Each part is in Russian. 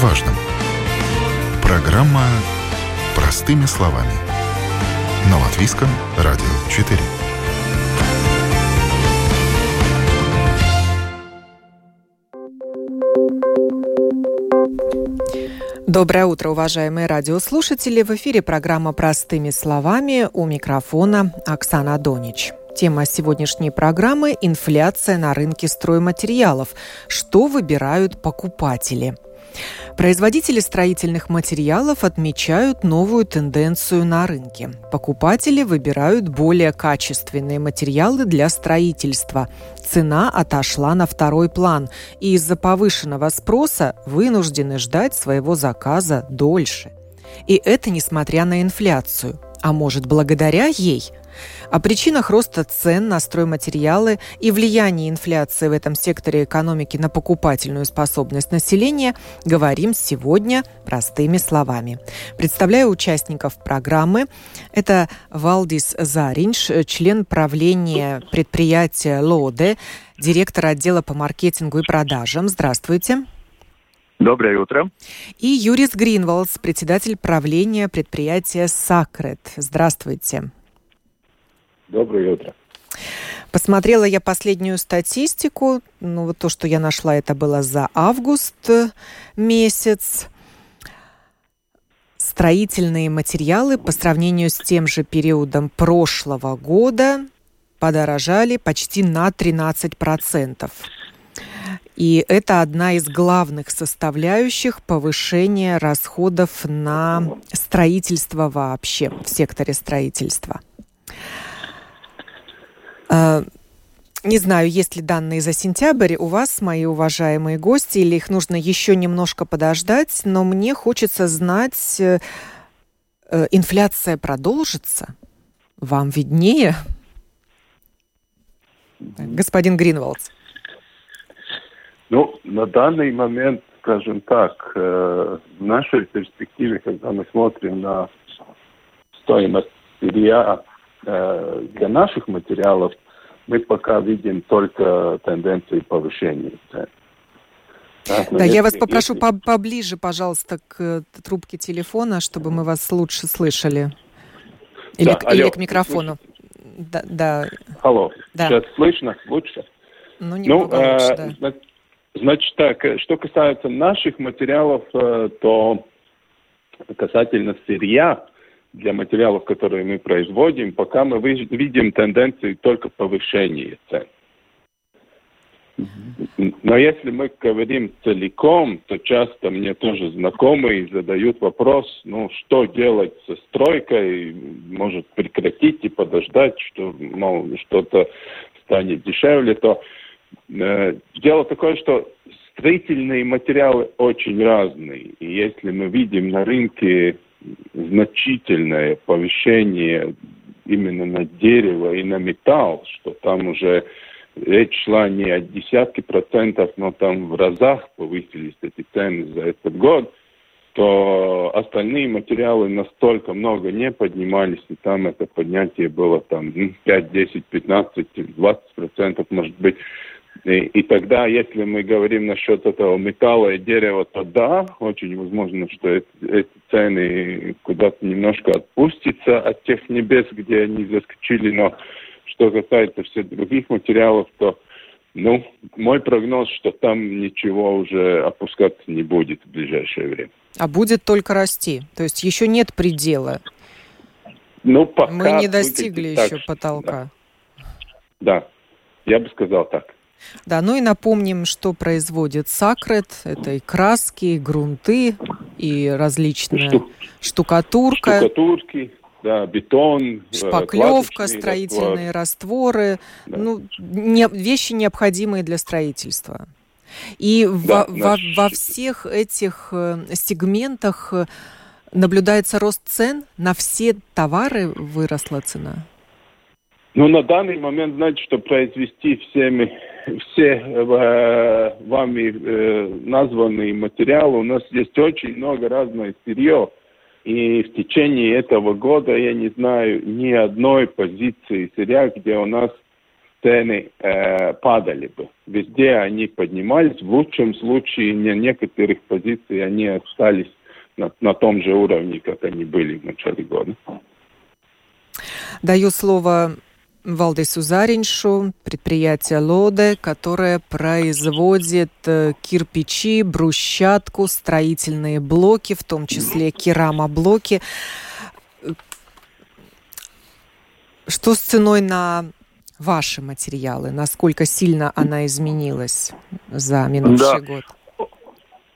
важном. Программа «Простыми словами». На Латвийском радио 4. Доброе утро, уважаемые радиослушатели. В эфире программа «Простыми словами» у микрофона Оксана Донич. Тема сегодняшней программы – инфляция на рынке стройматериалов. Что выбирают покупатели – Производители строительных материалов отмечают новую тенденцию на рынке. Покупатели выбирают более качественные материалы для строительства. Цена отошла на второй план, и из-за повышенного спроса вынуждены ждать своего заказа дольше. И это несмотря на инфляцию. А может, благодаря ей – о причинах роста цен на стройматериалы и влиянии инфляции в этом секторе экономики на покупательную способность населения говорим сегодня простыми словами. Представляю участников программы. Это Валдис Заринш, член правления предприятия ЛОДЕ, директор отдела по маркетингу и продажам. Здравствуйте. Доброе утро. И Юрис Гринволдс, председатель правления предприятия «Сакрет». Здравствуйте. Доброе утро. Посмотрела я последнюю статистику. Ну, вот то, что я нашла, это было за август месяц. Строительные материалы по сравнению с тем же периодом прошлого года подорожали почти на 13%. И это одна из главных составляющих повышения расходов на строительство вообще в секторе строительства. А, не знаю, есть ли данные за сентябрь у вас, мои уважаемые гости, или их нужно еще немножко подождать, но мне хочется знать, э, э, инфляция продолжится? Вам виднее? Господин Гринволдс. Ну, на данный момент, скажем так, э, в нашей перспективе, когда мы смотрим на стоимость сырья для наших материалов мы пока видим только тенденции повышения цен. Да, да я вас попрошу если... поближе, пожалуйста, к э, трубке телефона, чтобы мы вас лучше слышали. Или, да, к, алло, или к микрофону. Да, да. Алло, да. сейчас слышно лучше? Ну, немного ну, лучше, э, да. Значит так, э, что касается наших материалов, то касательно сырья, для материалов, которые мы производим, пока мы видим тенденции только повышения цен. Но если мы говорим целиком, то часто мне тоже знакомые задают вопрос, ну, что делать со стройкой, может прекратить и подождать, что, мол, что-то станет дешевле, то э, дело такое, что строительные материалы очень разные. И если мы видим на рынке значительное повышение именно на дерево и на металл, что там уже речь шла не о десятке процентов, но там в разах повысились эти цены за этот год, то остальные материалы настолько много не поднимались, и там это поднятие было там 5, 10, 15, 20 процентов, может быть. И, и тогда, если мы говорим насчет этого металла и дерева, то да, очень возможно, что эти, эти цены куда-то немножко отпустятся от тех небес, где они заскочили, но что касается всех других материалов, то ну, мой прогноз, что там ничего уже опускаться не будет в ближайшее время. А будет только расти? То есть еще нет предела? Ну, пока Мы не достигли еще так, потолка. Да. да, я бы сказал так. Да, ну и напомним, что производит Сакрет. Это и краски, и грунты, и различная Штук... штукатурка. Штукатурки, да, бетон, э, шпаклевка, строительные раствор. растворы. Да. Ну, не, вещи, необходимые для строительства. И да, во, наш... во, во всех этих э, сегментах э, наблюдается рост цен на все товары выросла цена. Ну, на данный момент, знаете, что произвести всеми, все э, вами э, названные материалы, у нас есть очень много разного сырье. И в течение этого года я не знаю ни одной позиции сырья, где у нас цены э, падали бы. Везде они поднимались. В лучшем случае на некоторых позициях они остались на, на том же уровне, как они были в начале года. Даю слово Валдису Зариншу, предприятие Лоде, которое производит э, кирпичи, брусчатку, строительные блоки, в том числе керамоблоки. Что с ценой на ваши материалы? Насколько сильно она изменилась за минувший да. год?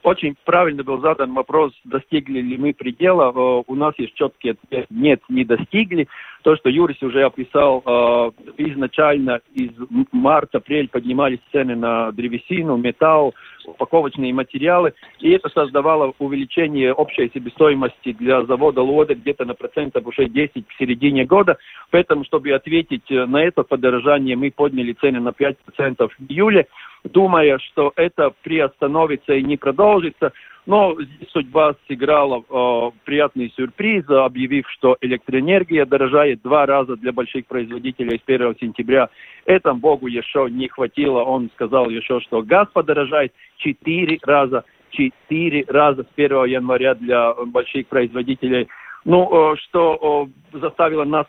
Очень правильно был задан вопрос, достигли ли мы предела. Э, у нас есть четкий ответ, нет, не достигли. То, что Юрис уже описал, э, изначально из марта-апрель поднимались цены на древесину, металл, упаковочные материалы, и это создавало увеличение общей себестоимости для завода Лода где-то на процентов уже 10 в середине года. Поэтому, чтобы ответить на это подорожание, мы подняли цены на 5% в июле думая, что это приостановится и не продолжится. Но здесь судьба сыграла э, приятный сюрприз, объявив, что электроэнергия дорожает два раза для больших производителей с 1 сентября. Этому Богу еще не хватило. Он сказал еще, что газ подорожает четыре раза. Четыре раза с 1 января для больших производителей. Ну, э, что э, заставило нас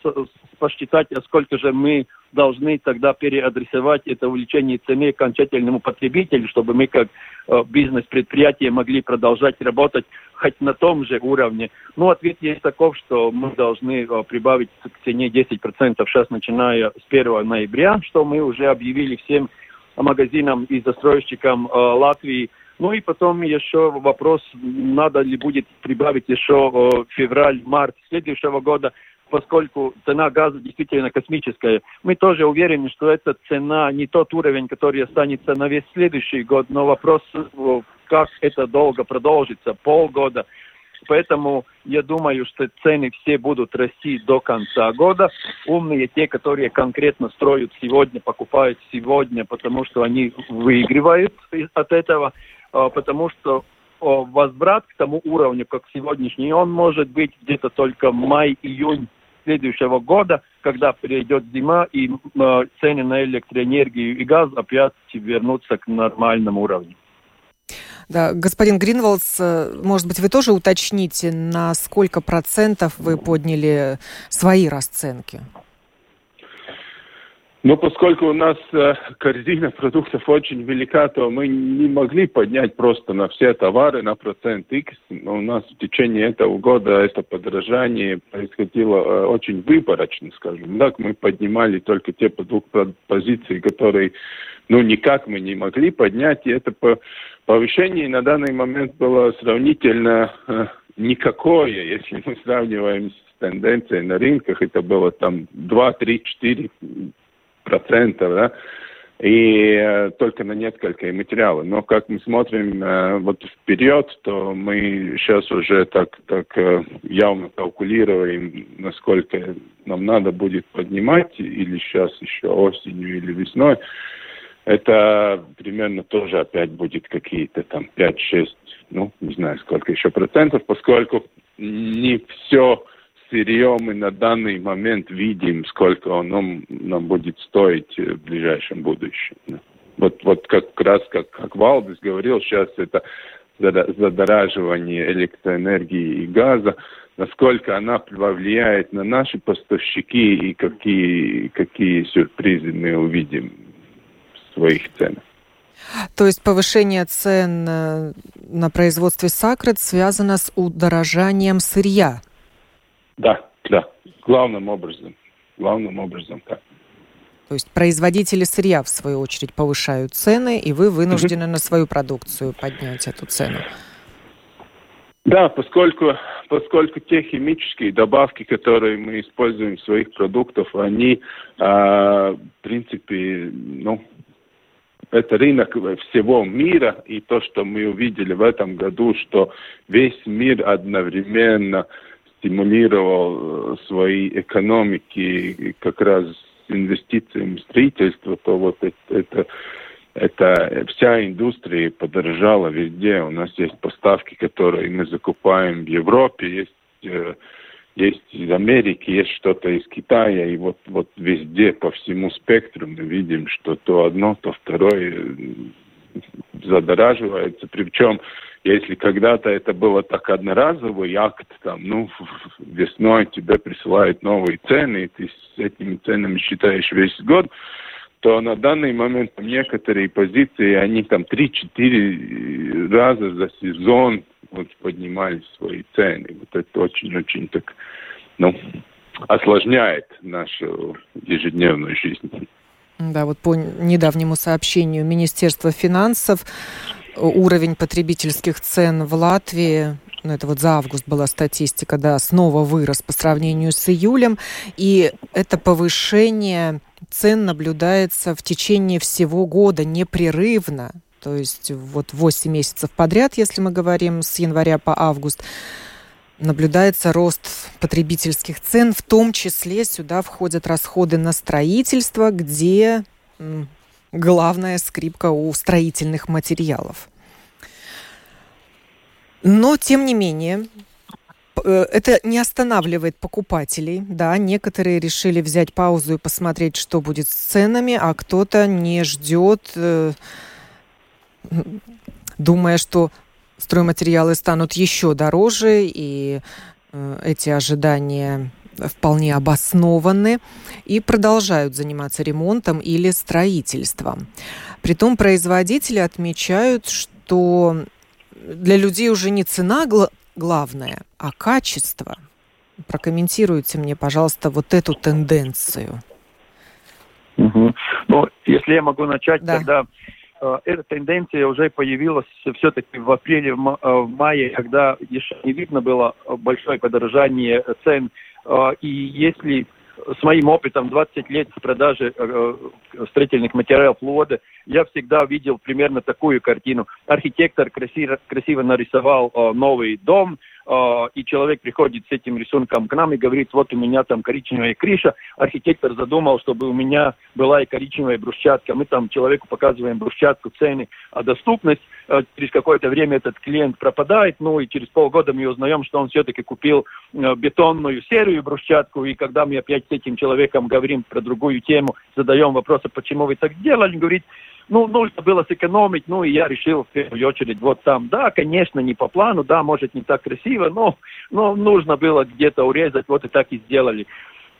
посчитать, а сколько же мы должны тогда переадресовать это увеличение цены окончательному потребителю, чтобы мы как э, бизнес-предприятие могли продолжать работать хоть на том же уровне. Ну, ответ есть таков, что мы должны э, прибавить к цене 10% сейчас, начиная с 1 ноября, что мы уже объявили всем магазинам и застройщикам э, Латвии. Ну и потом еще вопрос, надо ли будет прибавить еще э, февраль-март следующего года поскольку цена газа действительно космическая. Мы тоже уверены, что эта цена не тот уровень, который останется на весь следующий год, но вопрос, как это долго продолжится, полгода. Поэтому я думаю, что цены все будут расти до конца года. Умные те, которые конкретно строят сегодня, покупают сегодня, потому что они выигрывают от этого, потому что возврат к тому уровню, как сегодняшний, он может быть где-то только май-июнь следующего года, когда придет зима и э, цены на электроэнергию и газ опять вернутся к нормальному уровню. Да, господин Гринволдс, э, может быть, вы тоже уточните, на сколько процентов вы подняли свои расценки? Но поскольку у нас э, корзина продуктов очень велика, то мы не могли поднять просто на все товары на процент X. Но у нас в течение этого года это подорожание происходило э, очень выборочно, скажем так. Мы поднимали только те позиции, которые ну, никак мы не могли поднять. И это повышение на данный момент было сравнительно э, никакое, если мы сравниваем с тенденцией на рынках. Это было там 2, 3, 4 процентов, да, и э, только на несколько материалов. Но как мы смотрим э, вот вперед, то мы сейчас уже так, так э, явно калкулируем, насколько нам надо будет поднимать, или сейчас еще осенью или весной. Это примерно тоже опять будет какие-то там 5-6, ну, не знаю, сколько еще процентов, поскольку не все сырье мы на данный момент видим, сколько оно нам будет стоить в ближайшем будущем. Вот, вот как раз, как, как Валдис говорил, сейчас это задораживание электроэнергии и газа, насколько она повлияет на наши поставщики и какие, какие сюрпризы мы увидим в своих ценах. То есть повышение цен э, на производстве сакрет связано с удорожанием сырья? Да, да, главным образом. Главным образом, так. То есть производители сырья, в свою очередь, повышают цены, и вы вынуждены на свою продукцию поднять эту цену. Да, поскольку, поскольку те химические добавки, которые мы используем в своих продуктах, они, э, в принципе, ну, это рынок всего мира, и то, что мы увидели в этом году, что весь мир одновременно стимулировал э, свои экономики как раз инвестициями в строительство, то вот это, это, это вся индустрия подорожала везде. У нас есть поставки, которые мы закупаем в Европе, есть э, есть из Америки, есть что-то из Китая, и вот, вот везде по всему спектру мы видим, что то одно, то второе задораживается. Причем, если когда-то это было так одноразовый акт, там, ну, весной тебе присылают новые цены, и ты с этими ценами считаешь весь год, то на данный момент некоторые позиции, они там 3-4 раза за сезон вот, поднимали свои цены. Вот это очень-очень так, ну, осложняет нашу ежедневную жизнь. Да, вот по недавнему сообщению Министерства финансов уровень потребительских цен в Латвии. Ну, это вот за август была статистика, да, снова вырос по сравнению с июлем, и это повышение цен наблюдается в течение всего года непрерывно, то есть вот 8 месяцев подряд, если мы говорим с января по август, наблюдается рост потребительских цен, в том числе сюда входят расходы на строительство, где главная скрипка у строительных материалов. Но, тем не менее, э, это не останавливает покупателей. Да, некоторые решили взять паузу и посмотреть, что будет с ценами, а кто-то не ждет, э, думая, что стройматериалы станут еще дороже, и э, эти ожидания вполне обоснованы и продолжают заниматься ремонтом или строительством. Притом производители отмечают, что для людей уже не цена гл- главное, а качество. Прокомментируйте мне, пожалуйста, вот эту тенденцию. Угу. Ну, если я могу начать, да. тогда Э, эта тенденция уже появилась все-таки в апреле, в э, мае, когда еще не видно было большое подорожание цен. Э, и если с моим опытом 20 лет в продаже строительных материалов Лода, я всегда видел примерно такую картину. Архитектор красиво, красиво нарисовал новый дом, а, и человек приходит с этим рисунком к нам и говорит, вот у меня там коричневая крыша, архитектор задумал, чтобы у меня была и коричневая брусчатка, мы там человеку показываем брусчатку, цены, а доступность, а, через какое-то время этот клиент пропадает, ну и через полгода мы узнаем, что он все-таки купил а, бетонную серию брусчатку, и когда мы опять с этим человеком говорим про другую тему, задаем вопрос, а почему вы так сделали, говорит, ну, нужно было сэкономить, ну, и я решил в первую очередь вот там, да, конечно, не по плану, да, может, не так красиво, но, но нужно было где-то урезать, вот и так и сделали.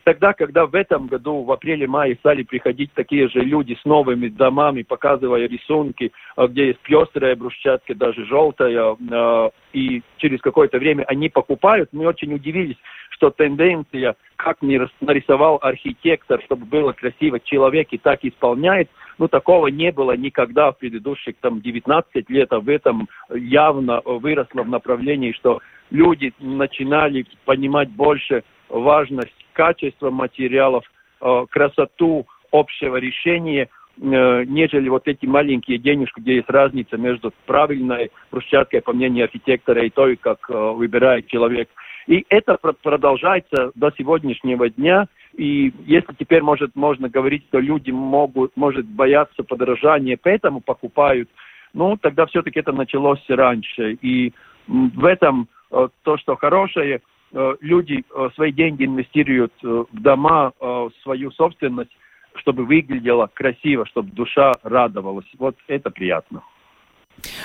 Тогда, когда в этом году, в апреле-мае, стали приходить такие же люди с новыми домами, показывая рисунки, а, где есть пестрая брусчатка, даже желтая, а, и через какое-то время они покупают, мы очень удивились, что тенденция, как нарисовал архитектор, чтобы было красиво, человек и так исполняет, ну, такого не было никогда в предыдущих там 19 лет, а в этом явно выросло в направлении, что люди начинали понимать больше важность качество материалов, э, красоту общего решения, э, нежели вот эти маленькие денежки, где есть разница между правильной брусчаткой, по мнению архитектора, и той, как э, выбирает человек. И это продолжается до сегодняшнего дня. И если теперь может, можно говорить, что люди могут, может бояться подорожания, поэтому покупают, ну, тогда все-таки это началось раньше. И в этом то, что хорошее – люди э, свои деньги инвестируют э, в дома, в свою собственность, чтобы выглядело красиво, чтобы душа радовалась. Вот это приятно.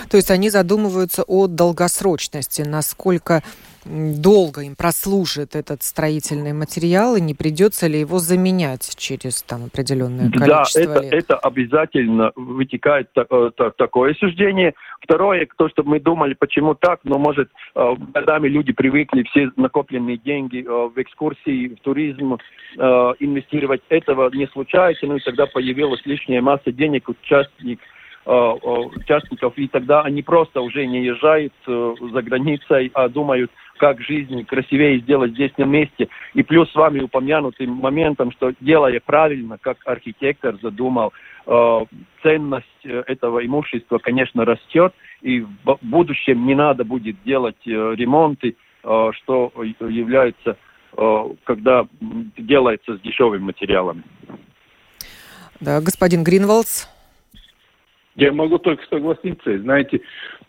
То есть они задумываются о долгосрочности, насколько долго им прослужит этот строительный материал, и не придется ли его заменять через там, определенное количество да, это, лет? это обязательно вытекает э, такое суждение. Второе, то, что мы думали, почему так, но, может, э, годами люди привыкли все накопленные деньги э, в экскурсии, в туризм инвестировать. Этого не случается, ну и тогда появилась лишняя масса денег, участник участников, и тогда они просто уже не езжают за границей, а думают, как жизнь красивее сделать здесь на месте. И плюс с вами упомянутым моментом, что делая правильно, как архитектор задумал, э, ценность э, этого имущества, конечно, растет, и в будущем не надо будет делать э, ремонты, э, что является, э, когда делается с дешевыми материалами. Да, господин Гринвалдс. Я могу только согласиться. Знаете,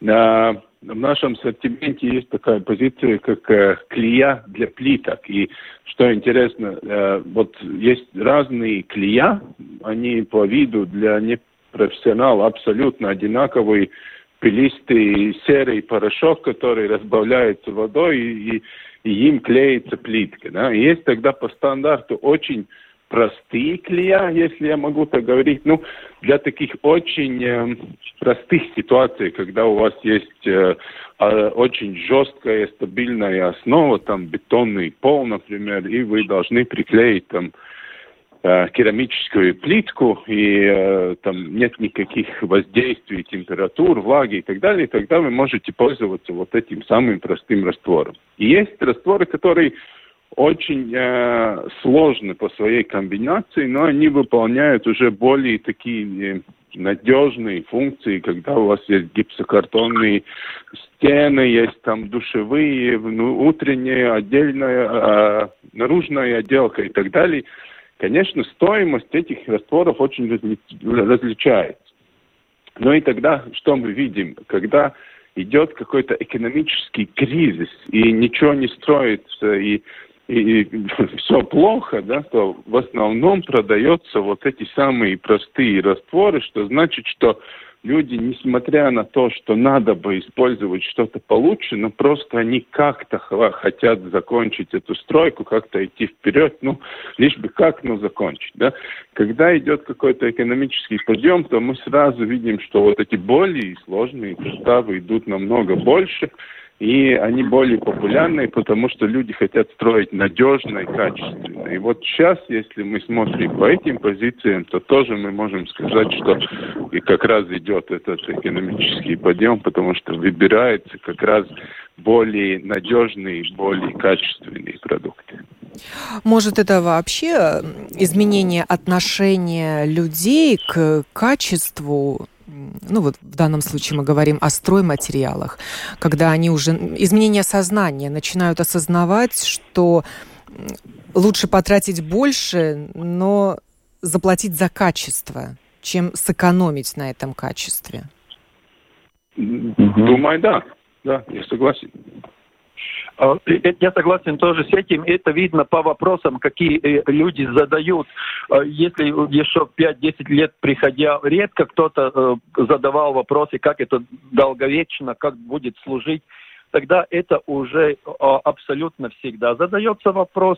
в нашем ассортименте есть такая позиция, как э, клея для плиток. И что интересно, э, вот есть разные клея, они по виду для непрофессионала абсолютно одинаковые, пилистый серый порошок, который разбавляется водой, и, и им клеится плитка. Да? И есть тогда по стандарту очень простые клея, если я могу так говорить. Ну, для таких очень э, простых ситуаций, когда у вас есть э, э, очень жесткая стабильная основа, там бетонный пол, например, и вы должны приклеить там э, керамическую плитку, и э, там нет никаких воздействий, температур, влаги и так далее, тогда вы можете пользоваться вот этим самым простым раствором. И есть растворы, которые очень э, сложны по своей комбинации, но они выполняют уже более такие э, надежные функции, когда у вас есть гипсокартонные стены, есть там душевые, внутренняя, отдельная, э, наружная отделка и так далее. Конечно, стоимость этих растворов очень разли различается. Но и тогда что мы видим? Когда идет какой-то экономический кризис, и ничего не строится, и и, все плохо, да, то в основном продаются вот эти самые простые растворы, что значит, что люди, несмотря на то, что надо бы использовать что-то получше, но просто они как-то хотят закончить эту стройку, как-то идти вперед, ну, лишь бы как, ну, закончить, да. Когда идет какой-то экономический подъем, то мы сразу видим, что вот эти более сложные составы идут намного больше, и они более популярны, потому что люди хотят строить надежно и качественно. И вот сейчас, если мы смотрим по этим позициям, то тоже мы можем сказать, что и как раз идет этот экономический подъем, потому что выбираются как раз более надежные, более качественные продукты. Может, это вообще изменение отношения людей к качеству ну вот в данном случае мы говорим о стройматериалах, когда они уже, изменение сознания, начинают осознавать, что лучше потратить больше, но заплатить за качество, чем сэкономить на этом качестве. Думаю, да. Да, я согласен. А, я согласен тоже с этим. Это видно по вопросам, какие э, люди задают. А, если еще 5-10 лет приходя, редко кто-то э, задавал вопросы, как это долговечно, как будет служить, тогда это уже а, абсолютно всегда задается вопрос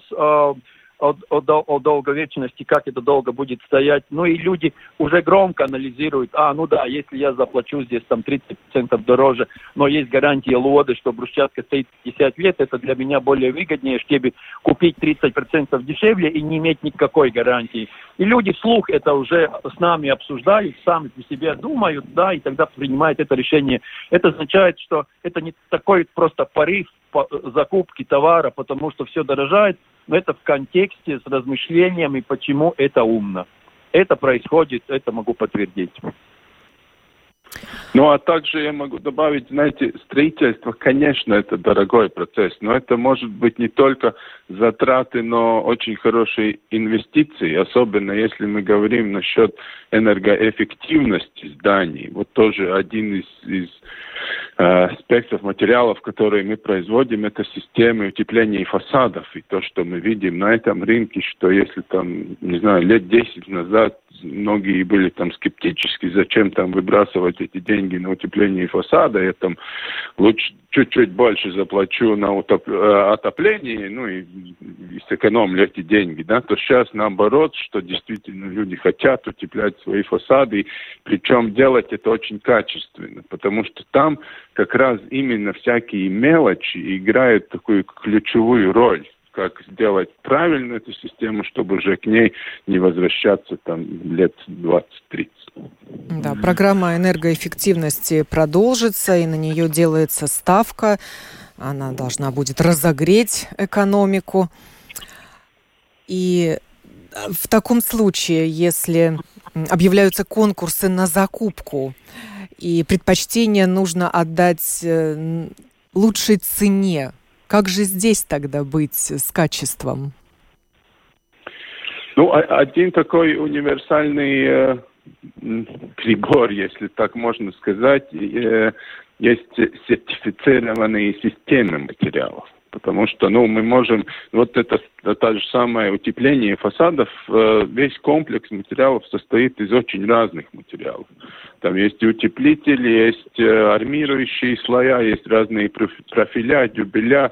о, о, о долговечности, как это долго будет стоять. Ну и люди уже громко анализируют, а, ну да, если я заплачу здесь там 30% дороже, но есть гарантия лоды, что брусчатка стоит 50 лет, это для меня более выгоднее, чтобы купить 30% дешевле и не иметь никакой гарантии. И люди вслух это уже с нами обсуждают, сами по себе думают, да, и тогда принимают это решение. Это означает, что это не такой просто порыв закупки товара, потому что все дорожает, но это в контексте с размышлениями, почему это умно. Это происходит, это могу подтвердить. Ну, а также я могу добавить, знаете, строительство, конечно, это дорогой процесс, но это может быть не только затраты, но очень хорошие инвестиции, особенно если мы говорим насчет энергоэффективности зданий. Вот тоже один из, из э, аспектов материалов, которые мы производим, это системы утепления фасадов. И то, что мы видим на этом рынке, что если там, не знаю, лет 10 назад многие были там скептически, зачем там выбрасывать эти деньги на утепление фасада, я там лучше чуть-чуть больше заплачу на утоп... Э, отопление, ну и, и сэкономлю эти деньги, да, то сейчас наоборот, что действительно люди хотят утеплять свои фасады, причем делать это очень качественно, потому что там как раз именно всякие мелочи играют такую ключевую роль как сделать правильно эту систему, чтобы уже к ней не возвращаться там лет 20-30. Да, программа энергоэффективности продолжится, и на нее делается ставка. Она должна будет разогреть экономику. И в таком случае, если объявляются конкурсы на закупку, и предпочтение нужно отдать э, лучшей цене как же здесь тогда быть с качеством? Ну, один такой универсальный э, прибор, если так можно сказать, э, есть сертифицированные системы материалов. Потому что, ну, мы можем, вот это, это же самое утепление фасадов, э, весь комплекс материалов состоит из очень разных материалов. Там есть утеплители, есть э, армирующие слоя, есть разные профиля, дюбеля,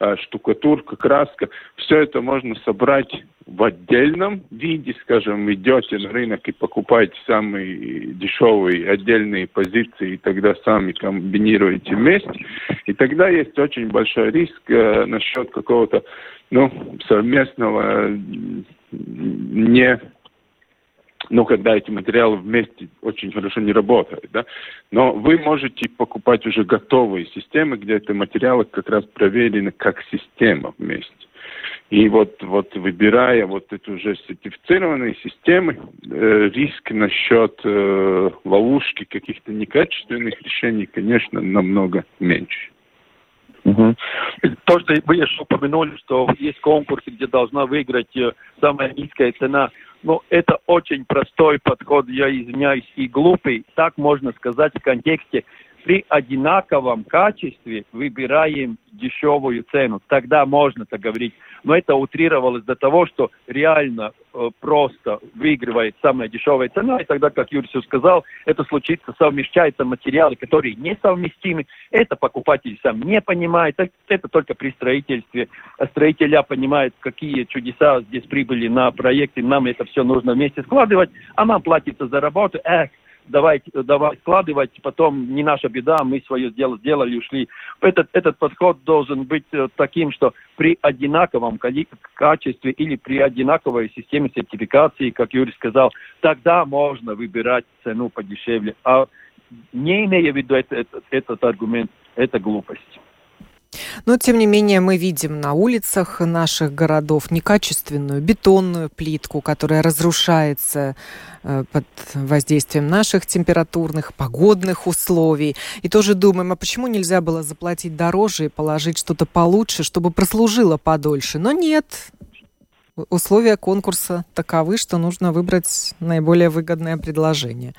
э, штукатурка, краска. Все это можно собрать в отдельном виде, скажем, идете на рынок и покупаете самые дешевые отдельные позиции, и тогда сами комбинируете вместе. И тогда есть очень большой риск э, насчет какого-то ну, совместного не ну, когда эти материалы вместе очень хорошо не работают, да. Но вы можете покупать уже готовые системы, где эти материалы как раз проверены как система вместе. И вот, вот выбирая вот эти уже сертифицированные системы, э, риск насчет э, ловушки каких-то некачественных решений, конечно, намного меньше. Угу. То, что вы еще упомянули, что есть конкурсы, где должна выиграть э, самая низкая цена, но это очень простой подход, я извиняюсь, и глупый. Так можно сказать в контексте при одинаковом качестве выбираем дешевую цену. Тогда можно так говорить. Но это утрировалось до того, что реально э, просто выигрывает самая дешевая цена. И тогда, как Юрий сказал, это случится, совмещаются материалы, которые несовместимы. Это покупатель сам не понимает. Это, это только при строительстве. А строителя понимают, какие чудеса здесь прибыли на проекте. Нам это все нужно вместе складывать. А нам платится за работу. Эх, давай, давай складывать, потом не наша беда, мы свое дело сделали, ушли. Этот, этот подход должен быть э, таким, что при одинаковом качестве или при одинаковой системе сертификации, как Юрий сказал, тогда можно выбирать цену подешевле. А не имея в виду этот, этот аргумент, это глупость. Но, тем не менее, мы видим на улицах наших городов некачественную бетонную плитку, которая разрушается э, под воздействием наших температурных, погодных условий. И тоже думаем, а почему нельзя было заплатить дороже и положить что-то получше, чтобы прослужило подольше? Но нет, условия конкурса таковы, что нужно выбрать наиболее выгодное предложение.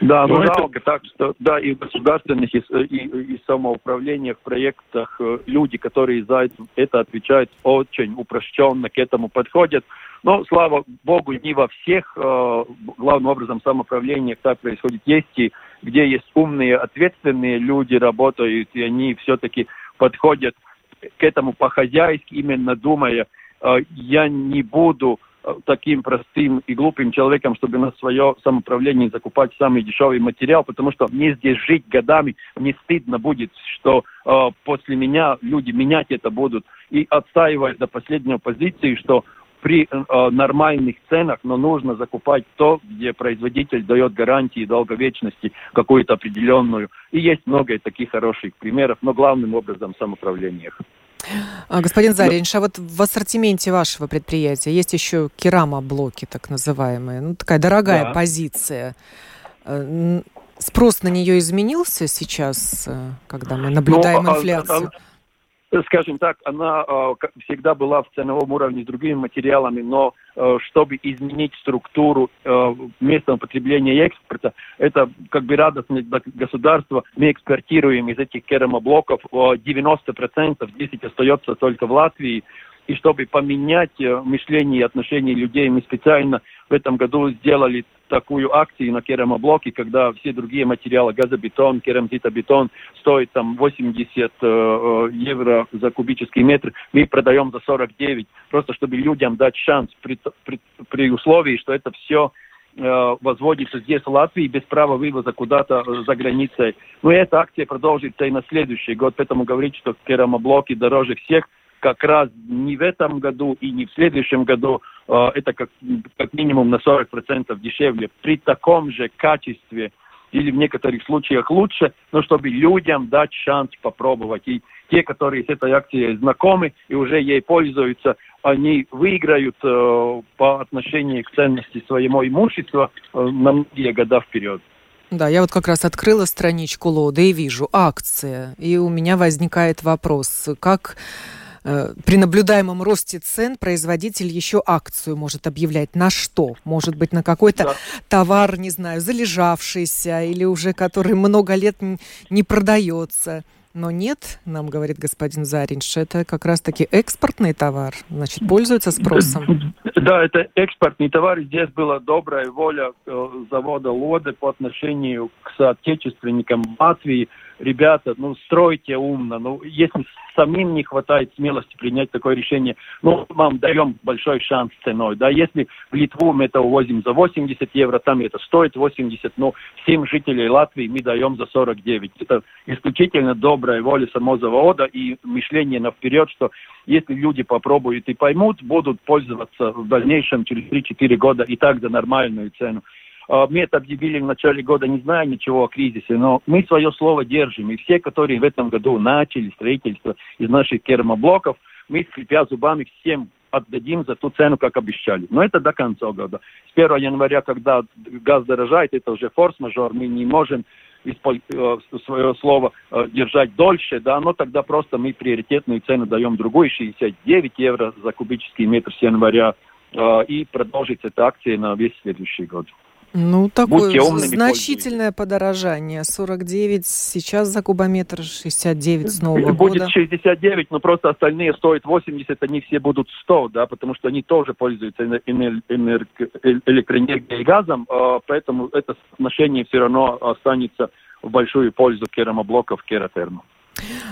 Да, но, ну, жалко это... так, что да, и в государственных, и, и, и самоуправлениях, проектах э, люди, которые за это отвечают, очень упрощенно к этому подходят. Но, слава богу, не во всех, э, главным образом, самоуправлениях так происходит. Есть и где есть умные, ответственные люди работают, и они все-таки подходят к этому по-хозяйски, именно думая, э, я не буду таким простым и глупым человеком, чтобы на свое самоуправление закупать самый дешевый материал, потому что мне здесь жить годами, не стыдно будет, что э, после меня люди менять это будут. И отстаивать до последней позиции, что при э, нормальных ценах, но нужно закупать то, где производитель дает гарантии долговечности какую-то определенную. И есть много таких хороших примеров, но главным образом в самоуправлениях. А, господин Заринш, а вот в ассортименте вашего предприятия есть еще керамоблоки, так называемые, ну такая дорогая да. позиция. Э, спрос на нее изменился сейчас, э, когда мы наблюдаем ну, инфляцию? Скажем так, она э, всегда была в ценовом уровне с другими материалами, но э, чтобы изменить структуру э, местного потребления и экспорта, это как бы радостно для государства. Мы экспортируем из этих керамоблоков 90%, 10 остается только в Латвии. И чтобы поменять мышление и отношения людей, мы специально в этом году сделали такую акцию на керамоблоке, когда все другие материалы, газобетон, керамзитобетон, стоят там 80 э, э, евро за кубический метр, мы продаем за 49, просто чтобы людям дать шанс при, при, при условии, что это все э, возводится здесь, в Латвии, без права вывоза куда-то э, за границей. Но эта акция продолжится и на следующий год, поэтому говорить, что керамоблоки дороже всех – как раз не в этом году и не в следующем году э, это как, как минимум на 40% дешевле при таком же качестве или в некоторых случаях лучше, но чтобы людям дать шанс попробовать. И те, которые с этой акцией знакомы и уже ей пользуются, они выиграют э, по отношению к ценности своего имущества э, на многие года вперед. Да, я вот как раз открыла страничку Лода и вижу акция, и у меня возникает вопрос, как при наблюдаемом росте цен производитель еще акцию может объявлять. На что? Может быть, на какой-то да. товар, не знаю, залежавшийся или уже который много лет не продается. Но нет, нам говорит господин Заринш, это как раз-таки экспортный товар, значит, пользуется спросом. Да, это экспортный товар. Здесь была добрая воля э, завода Лоды по отношению к соотечественникам Латвии. Ребята, ну, стройте умно. Ну, если самим не хватает смелости принять такое решение, ну, вам даем большой шанс ценой. Да, если в Литву мы это увозим за 80 евро, там это стоит 80, но всем жителей Латвии мы даем за 49. Это исключительно добрая воля самого завода и мышление на вперед, что если люди попробуют и поймут, будут пользоваться в дальнейшем через 3-4 года и так за нормальную цену. А, это объявили в начале года, не зная ничего о кризисе, но мы свое слово держим. И все, которые в этом году начали строительство из наших керамоблоков, мы, скрипя зубами, всем отдадим за ту цену, как обещали. Но это до конца года. С 1 января, когда газ дорожает, это уже форс-мажор, мы не можем э, свое слово э, держать дольше, да, но тогда просто мы приоритетную цену даем другую, 69 евро за кубический метр с января, э, и продолжится эта акция на весь следующий год. Ну, такое значительное подорожание. 49 сейчас за кубометр, 69 с нового Будет года. 69, но просто остальные стоят 80, они все будут 100, да, потому что они тоже пользуются электроэнергией и газом, а, поэтому это соотношение все равно останется в большую пользу керамоблоков Кератерну.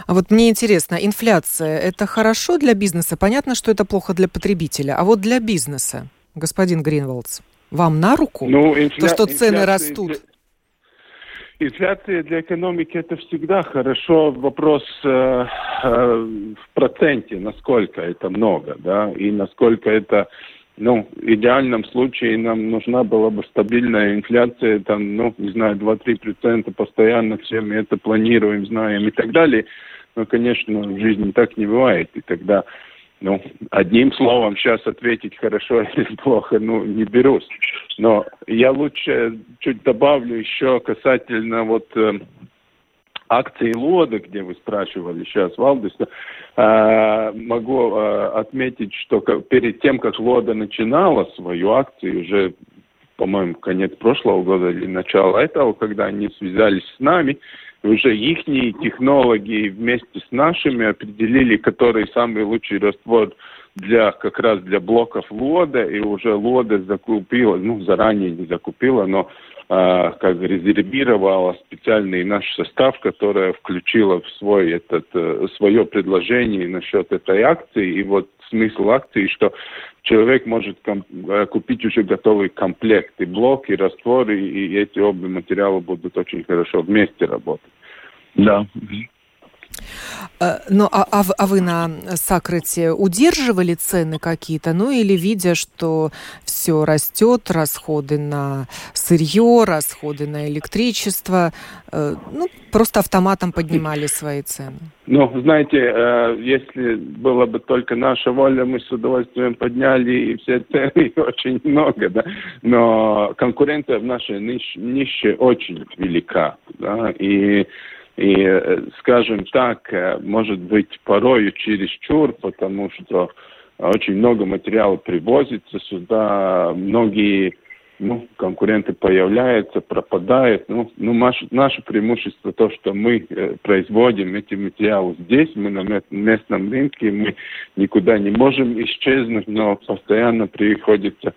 А вот мне интересно, инфляция – это хорошо для бизнеса? Понятно, что это плохо для потребителя. А вот для бизнеса, господин Гринволдс? Вам на руку? Ну, инфля... То, что цены растут? Для... Инфляция для экономики это всегда хорошо. Вопрос э, э, в проценте, насколько это много, да, и насколько это, ну, в идеальном случае нам нужна была бы стабильная инфляция, там, ну, не знаю, 2-3% постоянно, все мы это планируем, знаем и так далее. Но, конечно, в жизни так не бывает, и тогда ну, одним словом сейчас ответить хорошо или плохо, ну, не берусь. Но я лучше чуть добавлю еще касательно вот э, акции Лода, где вы спрашивали сейчас, Валдис, э, могу э, отметить, что перед тем, как Лода начинала свою акцию, уже, по-моему, конец прошлого года или начало этого, когда они связались с нами, уже их технологии вместе с нашими определили, который самый лучший раствор для как раз для блоков Лода, и уже Лода закупила, ну, заранее не закупила, но как резервировала специальный наш состав, которая включила в свой этот, э, свое предложение насчет этой акции. И вот смысл акции, что человек может э, купить уже готовый комплект, и блок, и раствор, и, и эти оба материала будут очень хорошо вместе работать. Да. Э, ну, а, а, а вы на Сакрете удерживали цены какие-то? Ну, или видя, что все растет, расходы на сырье, расходы на электричество, э, ну, просто автоматом поднимали свои цены? Ну, знаете, э, если было бы только наша воля, мы с удовольствием подняли и все цены очень много, да. Но конкуренция в нашей нише очень велика, да, и и, э, скажем так, может быть, порою чересчур, потому что очень много материала привозится сюда, многие ну, конкуренты появляются, пропадают. Ну, ну наше, наше преимущество то, что мы э, производим эти материалы здесь, мы на местном рынке, мы никуда не можем исчезнуть, но постоянно приходится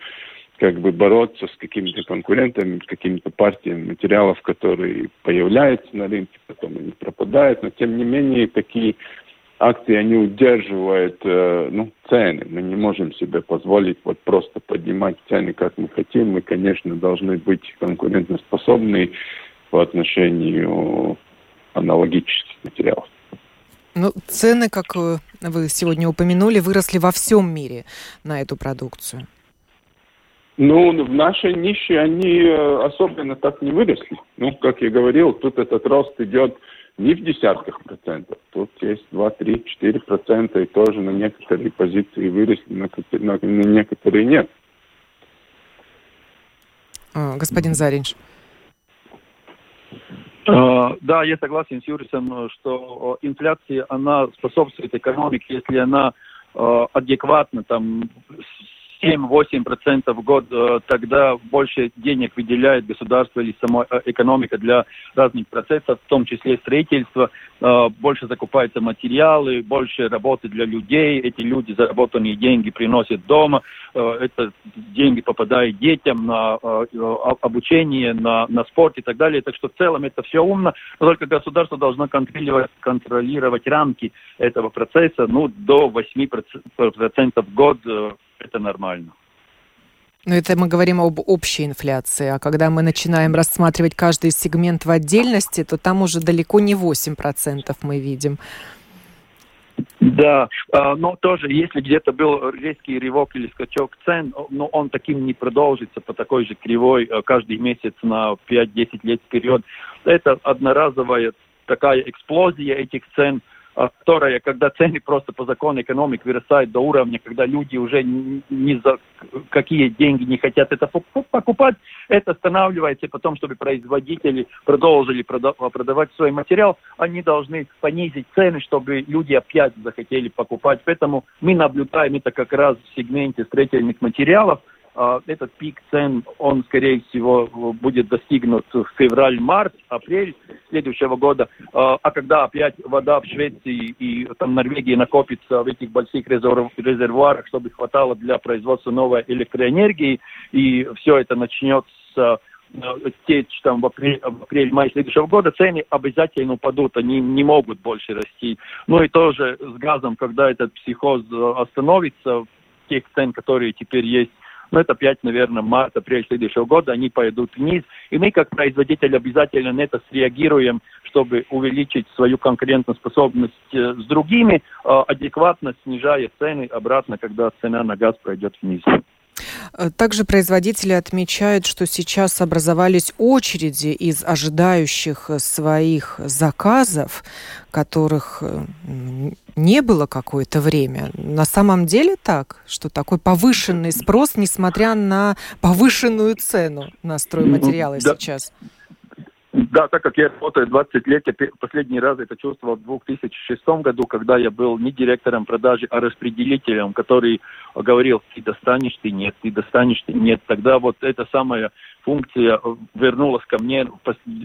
как бы бороться с какими-то конкурентами, с какими-то партиями материалов, которые появляются на рынке, потом они пропадают, но тем не менее такие акции, они удерживают э, ну, цены. Мы не можем себе позволить вот просто поднимать цены, как мы хотим. Мы, конечно, должны быть конкурентоспособны по отношению аналогических материалов. Ну, цены, как вы сегодня упомянули, выросли во всем мире на эту продукцию. Ну, в нашей нише они э, особенно так не выросли. Ну, как я говорил, тут этот рост идет не в десятках процентов. Тут есть 2, 3, 4 процента, и тоже на некоторые позиции выросли, на, на, на некоторые нет. А, господин Заринч. Uh, да, я согласен с Юрисом, что инфляция, она способствует экономике, если она uh, адекватно там 7-8% в год, э, тогда больше денег выделяет государство или сама э, экономика для разных процессов, в том числе строительства, э, больше закупаются материалы, больше работы для людей, эти люди заработанные деньги приносят дома, это деньги попадают детям на обучение, на, на спорт и так далее. Так что в целом это все умно, но только государство должно контролировать, контролировать рамки этого процесса ну, до 8% в год это нормально. Но это мы говорим об общей инфляции, а когда мы начинаем рассматривать каждый сегмент в отдельности, то там уже далеко не 8% мы видим. Да, а, но тоже, если где-то был резкий рывок или скачок цен, но он таким не продолжится по такой же кривой а, каждый месяц на 5-10 лет вперед. Это одноразовая такая эксплозия этих цен – а, которая, когда цены просто по закону экономики вырастают до уровня, когда люди уже ни за какие деньги не хотят это покупать, это останавливается, потом, чтобы производители продолжили продавать свой материал, они должны понизить цены, чтобы люди опять захотели покупать. Поэтому мы наблюдаем это как раз в сегменте строительных материалов – а, этот пик цен, он, скорее всего, будет достигнут в февраль-март, апрель следующего года. А, а когда опять вода в Швеции и там Норвегии накопится в этих больших резервуарах, чтобы хватало для производства новой электроэнергии, и все это начнется э, течь там в апрель, в апрель-мае следующего года, цены обязательно упадут, они не могут больше расти. Ну и тоже с газом, когда этот психоз остановится, тех цен, которые теперь есть но это опять, наверное, март-апрель следующего года, они пойдут вниз. И мы, как производитель, обязательно на это среагируем, чтобы увеличить свою конкурентоспособность э, с другими, э, адекватно снижая цены обратно, когда цена на газ пройдет вниз. Э, также производители отмечают, что сейчас образовались очереди из ожидающих своих заказов, которых э, не было какое-то время. На самом деле так, что такой повышенный спрос, несмотря на повышенную цену на стройматериалы да. сейчас. Да, так как я работаю 20 лет, я последний раз это чувствовал в 2006 году, когда я был не директором продажи, а распределителем, который говорил, ты достанешь, ты нет, ты достанешь, ты нет. Тогда вот эта самая функция вернулась ко мне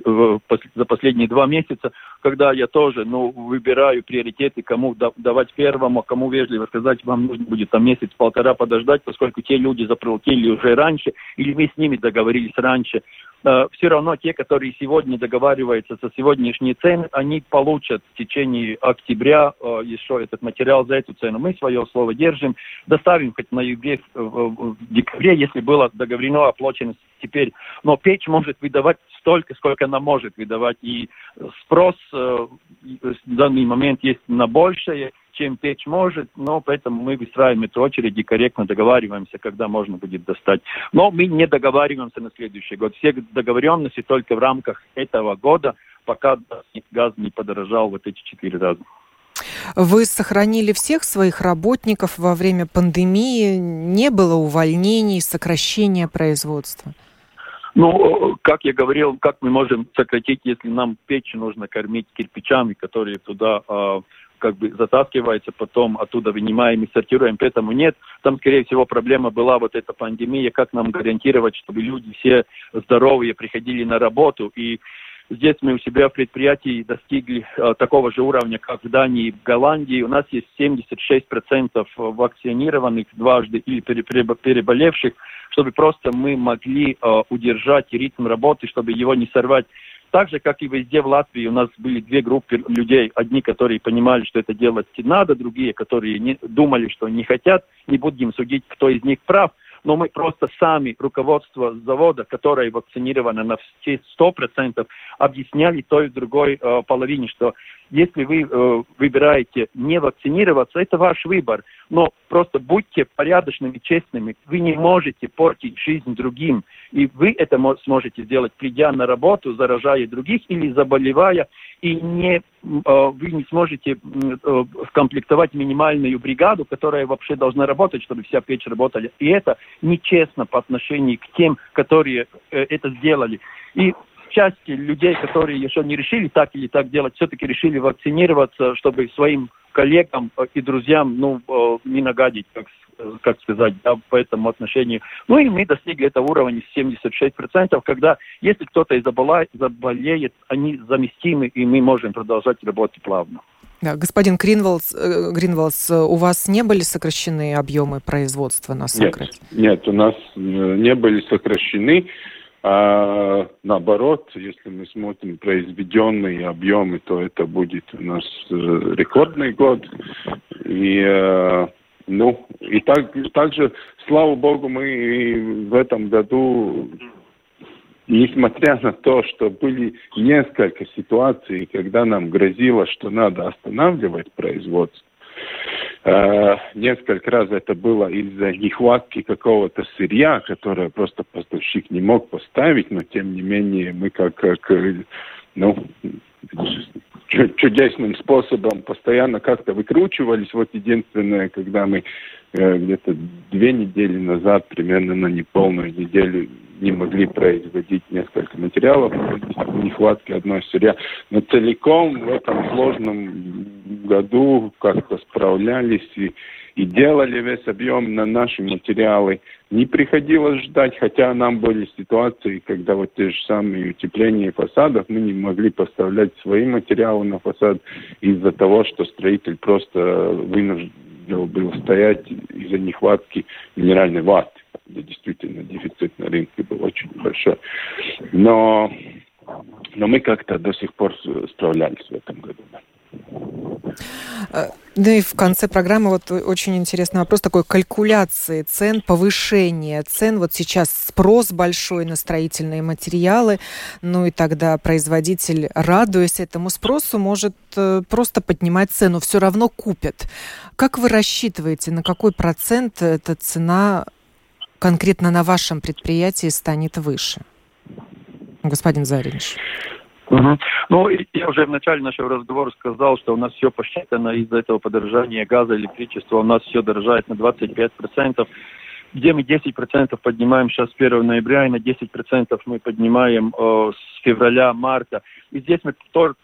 за последние два месяца, когда я тоже, ну, выбираю приоритеты, кому давать первому, кому вежливо сказать, вам нужно будет там месяц-полтора подождать, поскольку те люди заплатили уже раньше, или мы с ними договорились раньше. Э, все равно те, которые сегодня договариваются со сегодняшней цены, они получат в течение октября э, еще этот материал за эту цену. Мы свое слово держим, доставим хоть на ноябре, в декабре, если было договорено оплачено теперь. Но печь может выдавать столько, сколько она может выдавать. И спрос э, в данный момент есть на большее, чем печь может, но поэтому мы выстраиваем эту очередь и корректно договариваемся, когда можно будет достать. Но мы не договариваемся на следующий год. Все договоренности только в рамках этого года, пока газ не подорожал вот эти четыре раза. Вы сохранили всех своих работников во время пандемии? Не было увольнений, сокращения производства? Ну, как я говорил, как мы можем сократить, если нам печь нужно кормить кирпичами, которые туда э, как бы затаскивается, потом оттуда вынимаем и сортируем, поэтому нет. Там, скорее всего, проблема была вот эта пандемия, как нам гарантировать, чтобы люди все здоровые приходили на работу. И здесь мы у себя в предприятии достигли э, такого же уровня, как в Дании и в Голландии. У нас есть 76% вакцинированных дважды или переболевших, чтобы просто мы могли э, удержать ритм работы, чтобы его не сорвать. Так же, как и везде в Латвии, у нас были две группы людей. Одни, которые понимали, что это делать надо, другие, которые не, думали, что не хотят. Не будем судить, кто из них прав. Но мы просто сами, руководство завода, которое вакцинировано на все 100%, объясняли той и другой э, половине, что если вы э, выбираете не вакцинироваться, это ваш выбор. Но просто будьте порядочными, честными. Вы не можете портить жизнь другим. И вы это сможете сделать, придя на работу, заражая других или заболевая, и не, э, вы не сможете э, скомплектовать минимальную бригаду, которая вообще должна работать, чтобы вся печь работала. И это нечестно по отношению к тем, которые э, это сделали. И часть людей, которые еще не решили так или так делать, все-таки решили вакцинироваться, чтобы своим коллегам и друзьям ну, не нагадить, как, как сказать, да, по этому отношению. Ну и мы достигли этого уровня 76%, когда если кто-то и заболеет, они заместимы, и мы можем продолжать работать плавно. Да, господин Гринволс, э, Гринволс, у вас не были сокращены объемы производства на Сокрете? Нет, нет, у нас э, не были сокращены. А наоборот, если мы смотрим произведенные объемы, то это будет у нас э, рекордный год. И ну, и так, также, слава богу, мы в этом году несмотря на то, что были несколько ситуаций, когда нам грозило, что надо останавливать производство, э, несколько раз это было из-за нехватки какого-то сырья, которое просто поставщик не мог поставить, но тем не менее мы как, как ну, чудесным способом постоянно как-то выкручивались. Вот единственное, когда мы э, где-то две недели назад, примерно на неполную неделю, не могли производить несколько материалов, нехватки одной сырья. Но целиком в этом сложном году как-то справлялись и, и делали весь объем на наши материалы. Не приходилось ждать, хотя нам были ситуации, когда вот те же самые утепления фасадов, мы не могли поставлять свои материалы на фасад из-за того, что строитель просто вынужден был стоять из-за нехватки минеральной ваты где действительно дефицит на рынке был очень большой. Но, но мы как-то до сих пор справлялись в этом году. Да ну и в конце программы вот очень интересный вопрос такой калькуляции цен, повышения цен. Вот сейчас спрос большой на строительные материалы, ну и тогда производитель, радуясь этому спросу, может э, просто поднимать цену, все равно купят. Как вы рассчитываете, на какой процент эта цена конкретно на вашем предприятии станет выше? Господин Заринч. Угу. Ну, я уже в начале нашего разговора сказал, что у нас все посчитано из-за этого подорожания газа, электричества. У нас все дорожает на 25%, где мы 10% поднимаем сейчас с 1 ноября, и на 10% мы поднимаем э, с февраля-марта. И здесь мы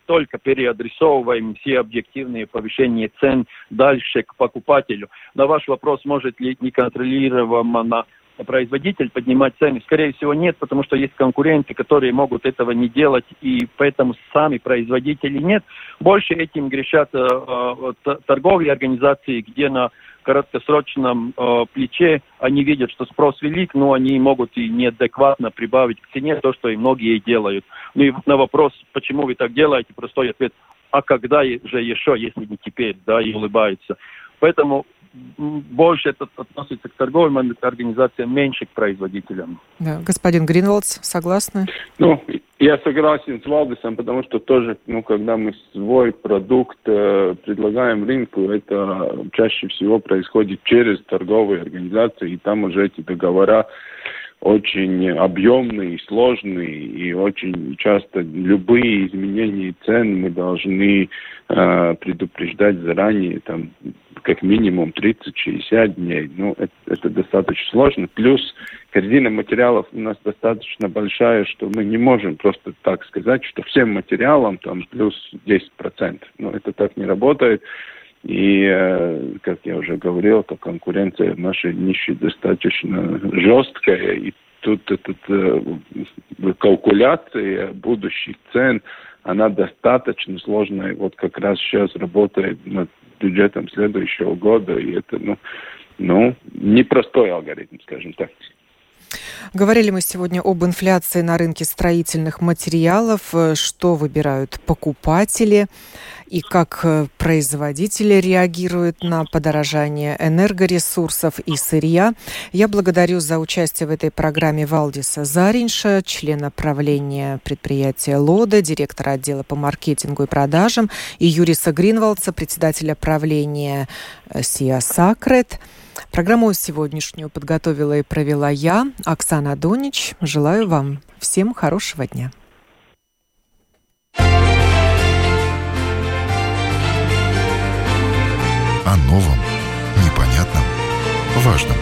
только переадресовываем все объективные повышения цен дальше к покупателю. На ваш вопрос, может ли неконтролируемо производитель поднимать цены? Скорее всего, нет, потому что есть конкуренты, которые могут этого не делать, и поэтому сами производители нет. Больше этим грешат э, э, торговые организации, где на краткосрочном э, плече они видят, что спрос велик, но они могут и неадекватно прибавить к цене то, что и многие делают. Ну и на вопрос, почему вы так делаете, простой ответ, а когда же еще, если не теперь, да, и улыбаются. Поэтому больше это относится к торговым организациям, меньше к производителям. Да. Господин Гринволдс, согласны? Ну, я согласен с Валдисом, потому что тоже, ну, когда мы свой продукт э, предлагаем рынку, это чаще всего происходит через торговые организации, и там уже эти договора очень объемные, сложные, и очень часто любые изменения цен мы должны э, предупреждать заранее, там, как минимум 30-60 дней. Ну, это, это достаточно сложно. Плюс корзина материалов у нас достаточно большая, что мы не можем просто так сказать, что всем материалам там плюс 10%. Ну, это так не работает. И, э, как я уже говорил, то конкуренция в нашей нише достаточно жесткая. И тут этот, э, калькуляция будущих цен, она достаточно сложная. Вот как раз сейчас работает над бюджетом следующего года, и это, ну, ну, непростой алгоритм, скажем так. Говорили мы сегодня об инфляции на рынке строительных материалов, э, что выбирают покупатели и как э, производители реагируют на подорожание энергоресурсов и сырья. Я благодарю за участие в этой программе Валдиса Заринша, члена правления предприятия «Лода», директора отдела по маркетингу и продажам, и Юриса Гринвалдса, председателя правления э, «Сия Сакрет». Программу сегодняшнюю подготовила и провела я, Оксана Донич. Желаю вам всем хорошего дня. О новом, непонятном, важном.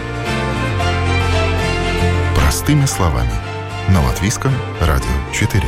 Простыми словами. На Латвийском радио 4.